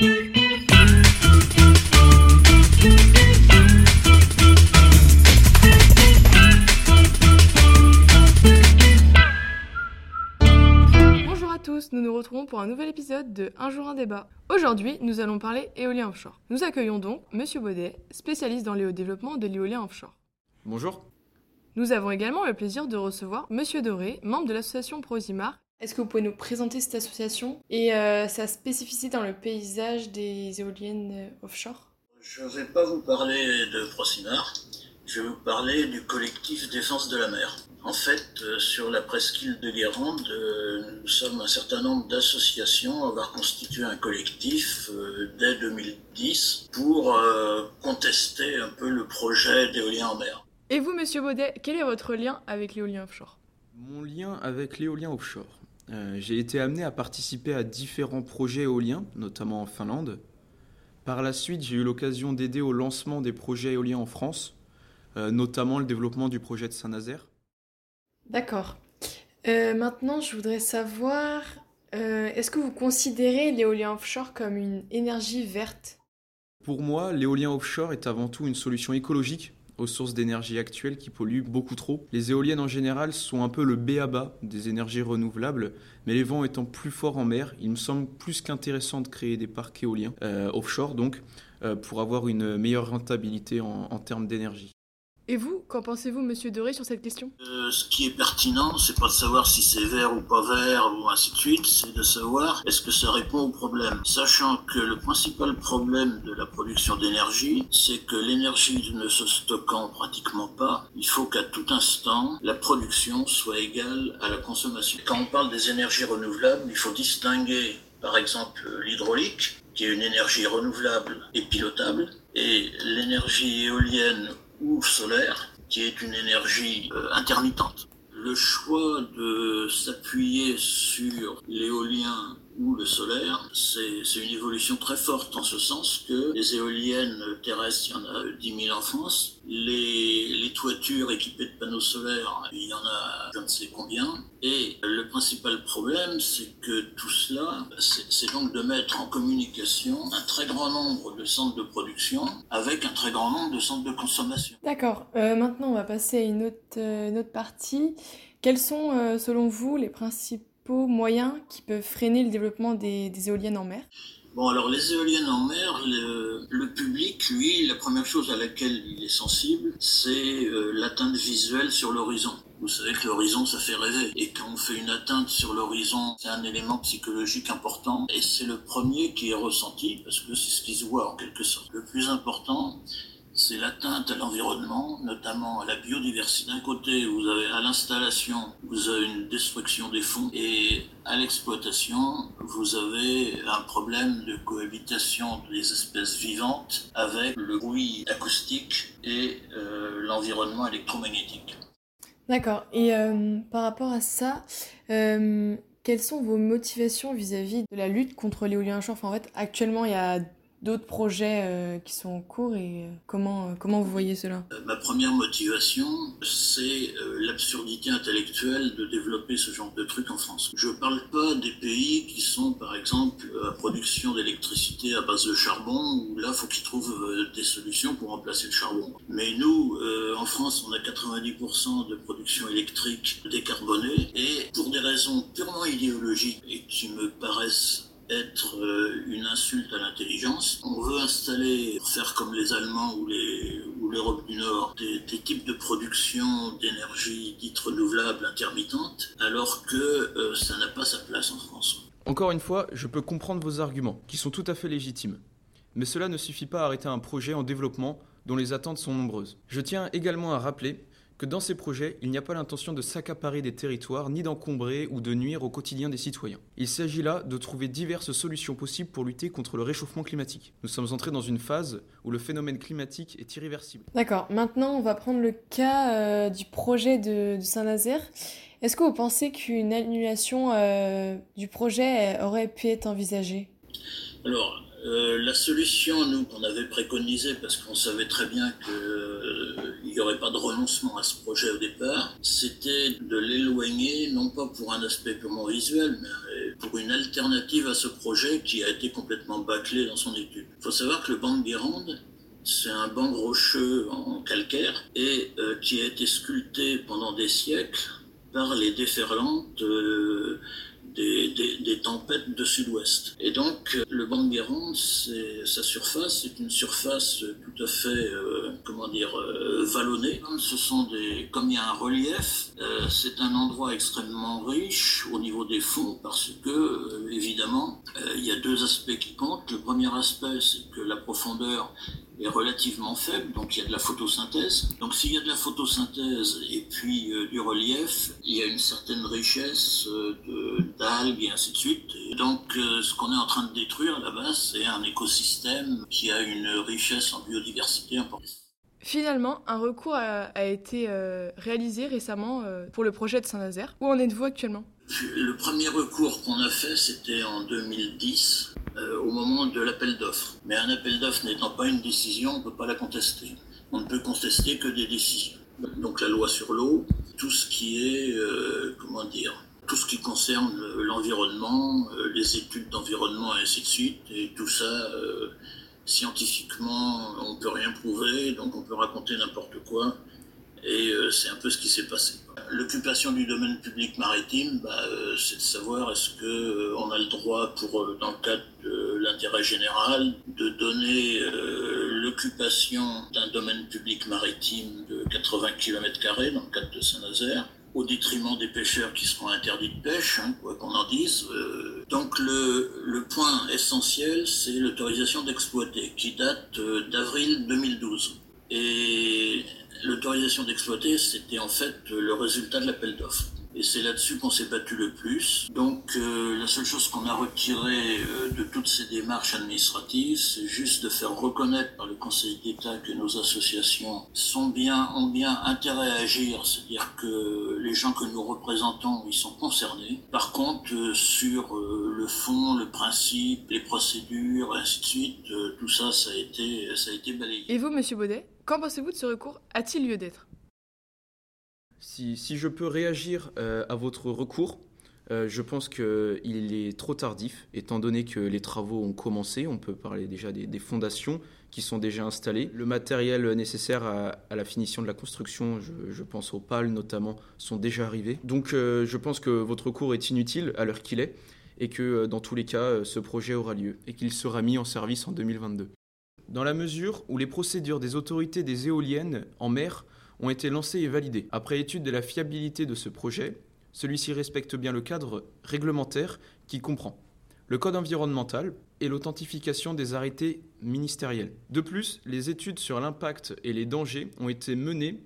Bonjour à tous, nous nous retrouvons pour un nouvel épisode de Un jour un débat. Aujourd'hui, nous allons parler éolien offshore. Nous accueillons donc Monsieur Baudet, spécialiste dans le développement de l'éolien offshore. Bonjour. Nous avons également le plaisir de recevoir Monsieur Doré, membre de l'association Prosimar. Est-ce que vous pouvez nous présenter cette association et euh, sa spécificité dans le paysage des éoliennes euh, offshore? Je ne vais pas vous parler de Prosimar, je vais vous parler du collectif Défense de la mer. En fait, euh, sur la presqu'île de Guérande, euh, nous sommes un certain nombre d'associations à avoir constitué un collectif dès 2010 pour contester un peu le projet d'éolien en mer. Et vous, Monsieur Baudet, quel est votre lien avec l'éolien offshore? Mon lien avec l'éolien offshore. Euh, J'ai été amené à participer à différents projets éoliens, notamment en Finlande. Par la suite, j'ai eu l'occasion d'aider au lancement des projets éoliens en France, euh, notamment le développement du projet de Saint-Nazaire. D'accord. Euh, maintenant, je voudrais savoir, est-ce que vous considérez l'éolien offshore comme une énergie verte? Pour moi, l'éolien offshore est avant tout une solution écologique aux sources d'énergie actuelles qui polluent beaucoup trop. Les éoliennes en général sont un peu le béaba des énergies renouvelables, mais les vents étant plus forts en mer, il me semble plus qu'intéressant de créer des parcs éoliens euh, offshore, donc euh, pour avoir une meilleure rentabilité en, en termes d'énergie. Et vous, qu'en pensez-vous, Monsieur Doré, sur cette question? Euh, ce qui est pertinent, c'est pas de savoir si c'est vert ou pas vert ou ainsi de suite, c'est de savoir est-ce que ça répond au problème. Sachant que le principal problème de la production d'énergie, c'est que l'énergie ne se stockant pratiquement pas, il faut qu'à tout instant, la production soit égale à la consommation. Quand on parle des énergies renouvelables, il faut distinguer par exemple l'hydraulique, qui est une énergie renouvelable et pilotable, et l'énergie éolienne ou solaire, qui est une énergie euh, intermittente. Le choix de s'appuyer sur l'éolien ou le solaire, c'est une évolution très forte en ce sens que les éoliennes terrestres, il y en a 10 000 en France. Les, toitures équipées de panneaux solaires, il y en a je ne sais combien. Et le principal problème, c'est que tout cela, c'est donc de mettre en communication un très grand nombre de centres de production avec un très grand nombre de centres de consommation. D'accord. Euh, maintenant, on va passer à une autre, euh, une autre partie. Quels sont, euh, selon vous, les principaux moyens qui peuvent freiner le développement des, éoliennes en mer Bon, alors les éoliennes en mer, le, le public, lui, la première chose à laquelle il est sensible, c'est euh, l'atteinte visuelle sur l'horizon. Vous savez que l'horizon, ça fait rêver. Et quand on fait une atteinte sur l'horizon, c'est un élément psychologique important. Et c'est le premier qui est ressenti, parce que c'est ce qui se voit en quelque sorte. Le plus important, c'est l'atteinte à l'environnement, notamment à la biodiversité. D'un côté, vous avez à l'installation, vous avez une destruction des fonds, et à l'exploitation, vous avez un problème de cohabitation des espèces vivantes avec le bruit acoustique et euh, l'environnement électromagnétique. D'accord. Et euh, par rapport à ça, euh, quelles sont vos motivations vis-à-vis de la lutte contre l'éolien offshore Enfin, En fait, actuellement, il y a d'autres projets euh, qui sont en cours et euh, comment, euh, comment vous voyez cela? Ma première motivation, c'est l'absurdité intellectuelle de développer ce genre de truc en France. Je parle pas des pays qui sont, par exemple, à production d'électricité à base de charbon, où là, faut qu'ils trouvent des solutions pour remplacer le charbon. Mais nous, en France, on a 90% de production électrique décarbonée, et pour des raisons purement idéologiques et qui me paraissent être euh, une insulte à l'intelligence. On veut installer, faire comme les Allemands ou l'Europe du Nord, des, des types de production d'énergie dite renouvelable intermittente, alors que euh, ça n'a pas sa place en France. Encore une fois, je peux comprendre vos arguments, qui sont tout à fait légitimes. Mais cela ne suffit pas à arrêter un projet en développement dont les attentes sont nombreuses. Je tiens également à rappeler que dans ces projets, il n'y a pas l'intention de s'accaparer des territoires ni d'encombrer ou de nuire au quotidien des citoyens. Il s'agit là de trouver diverses solutions possibles pour lutter contre le réchauffement climatique. Nous sommes entrés dans une phase où le phénomène climatique est irréversible. D'accord. Maintenant, on va prendre le cas euh, du projet de, de Saint-Nazaire. Est-ce que vous pensez qu'une annulation euh, du projet euh, aurait pu être envisagée? Alors, euh, la solution, nous, qu'on avait préconisée, parce qu'on savait très bien qu'il n'y aurait pas de renoncement à ce projet au départ, c'était de l'éloigner, non pas pour un aspect purement visuel, mais euh, pour une alternative à ce projet qui a été complètement bâclé dans son étude. Il faut savoir que le banc de Guérande, c'est un banc rocheux en calcaire et euh, qui a été sculpté pendant des siècles par les déferlantes euh, des, tempêtes de sud-ouest. Et donc, le banc de Guérande, sa surface, c'est une surface tout à fait, euh, comment dire, euh, vallonnée. Ce sont des, comme il y a un relief, euh, c'est un endroit extrêmement riche au niveau des fonds parce que, évidemment, il y a deux aspects qui comptent. Le premier aspect, c'est que la profondeur est relativement faible, donc il y a de la photosynthèse. Donc s'il y a de la photosynthèse et puis euh, du relief, il y a une certaine richesse euh, d'algues et ainsi de suite. Et donc euh, ce qu'on est en train de détruire à la base, c'est un écosystème qui a une richesse en biodiversité importante. Finalement, un recours a, été réalisé récemment pour le projet de Saint-Nazaire. Où en êtes-vous actuellement? Le premier recours qu'on a fait, c'était en 2010 euh, au moment de l'appel d'offres. Mais un appel d'offres n'étant pas une décision, on ne peut pas la contester. On ne peut contester que des décisions. Donc la loi sur l'eau, tout ce qui est, euh, comment dire, tout ce qui concerne l'environnement, euh, les études d'environnement et ainsi de suite, et tout ça, scientifiquement, on ne peut rien prouver, donc on peut raconter n'importe quoi. Et euh, c'est un peu ce qui s'est passé. L'occupation du domaine public maritime, bah, euh, c'est de savoir est-ce qu'on euh, a le droit, pour, dans le cadre de l'intérêt général, de donner l'occupation d'un domaine public maritime de 80 km dans le cadre de Saint-Nazaire, au détriment des pêcheurs qui seront interdits de pêche, hein, quoi qu'on en dise. donc le, point essentiel, c'est l'autorisation d'exploiter, qui date d'avril 2012. Et l'autorisation d'exploiter, c'était en fait le résultat de l'appel d'offres. Et c'est là-dessus qu'on s'est battu le plus. Donc euh, la seule chose qu'on a retirée euh, de toutes ces démarches administratives, c'est juste de faire reconnaître par le Conseil d'État que nos associations sont bien, ont bien intérêt à agir, c'est-à-dire que les gens que nous représentons, ils sont concernés. Par contre, euh, sur le fond, le principe, les procédures, ainsi de suite, tout ça, ça a été, ça a été balayé. Et vous, Monsieur Baudet? Qu'en pensez-vous de ce recours A-t-il lieu d'être? Si, je peux réagir euh, à votre recours, euh, je pense qu'il est trop tardif, étant donné que les travaux ont commencé. On peut parler déjà des, fondations qui sont déjà installées. Le matériel nécessaire à, la finition de la construction, je, pense aux pales notamment, sont déjà arrivés. Donc euh, je pense que votre recours est inutile à l'heure qu'il est et que dans tous les cas, ce projet aura lieu et qu'il sera mis en service en 2022 dans la mesure où les procédures des autorités des éoliennes en mer ont été lancées et validées. Après étude de la fiabilité de ce projet, celui-ci respecte bien le cadre réglementaire qui comprend le code environnemental et l'authentification des arrêtés ministériels. De plus, les études sur l'impact et les dangers ont été menées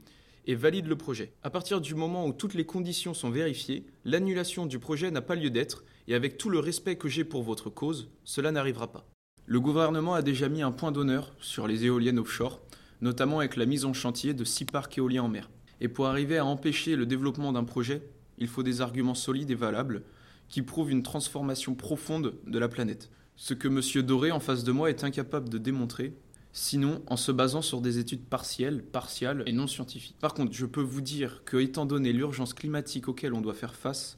et valident le projet. À partir du moment où toutes les conditions sont vérifiées, l'annulation du projet n'a pas lieu d'être et avec tout le respect que j'ai pour votre cause, cela n'arrivera pas. Le gouvernement a déjà mis un point d'honneur sur les éoliennes offshore, notamment avec la mise en chantier de six parcs éoliens en mer. Et pour arriver à empêcher le développement d'un projet, il faut des arguments solides et valables qui prouvent une transformation profonde de la planète. Ce que M. Doré en face de moi est incapable de démontrer, sinon en se basant sur des études partielles, partiales et non scientifiques. Par contre, je peux vous dire que, étant donné l'urgence climatique auquel on doit faire face,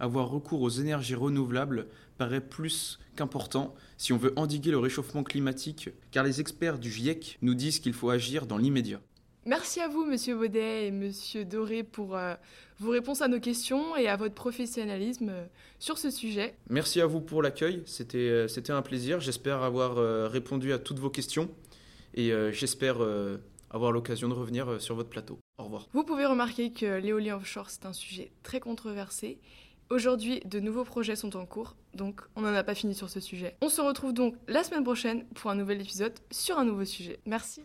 avoir recours aux énergies renouvelables paraît plus qu'important si on veut endiguer le réchauffement climatique, car les experts du GIEC nous disent qu'il faut agir dans l'immédiat. Merci à vous, Monsieur Baudet et Monsieur Doré, pour euh, vos réponses à nos questions et à votre professionnalisme euh, sur ce sujet. Merci à vous pour l'accueil, c'était euh, c'était un plaisir. J'espère avoir répondu à toutes vos questions et j'espère avoir l'occasion de revenir sur votre plateau. Au revoir. Vous pouvez remarquer que l'éolien offshore, c'est un sujet très controversé Aujourd'hui, de nouveaux projets sont en cours, donc on n'en a pas fini sur ce sujet. On se retrouve donc la semaine prochaine pour un nouvel épisode sur un nouveau sujet. Merci.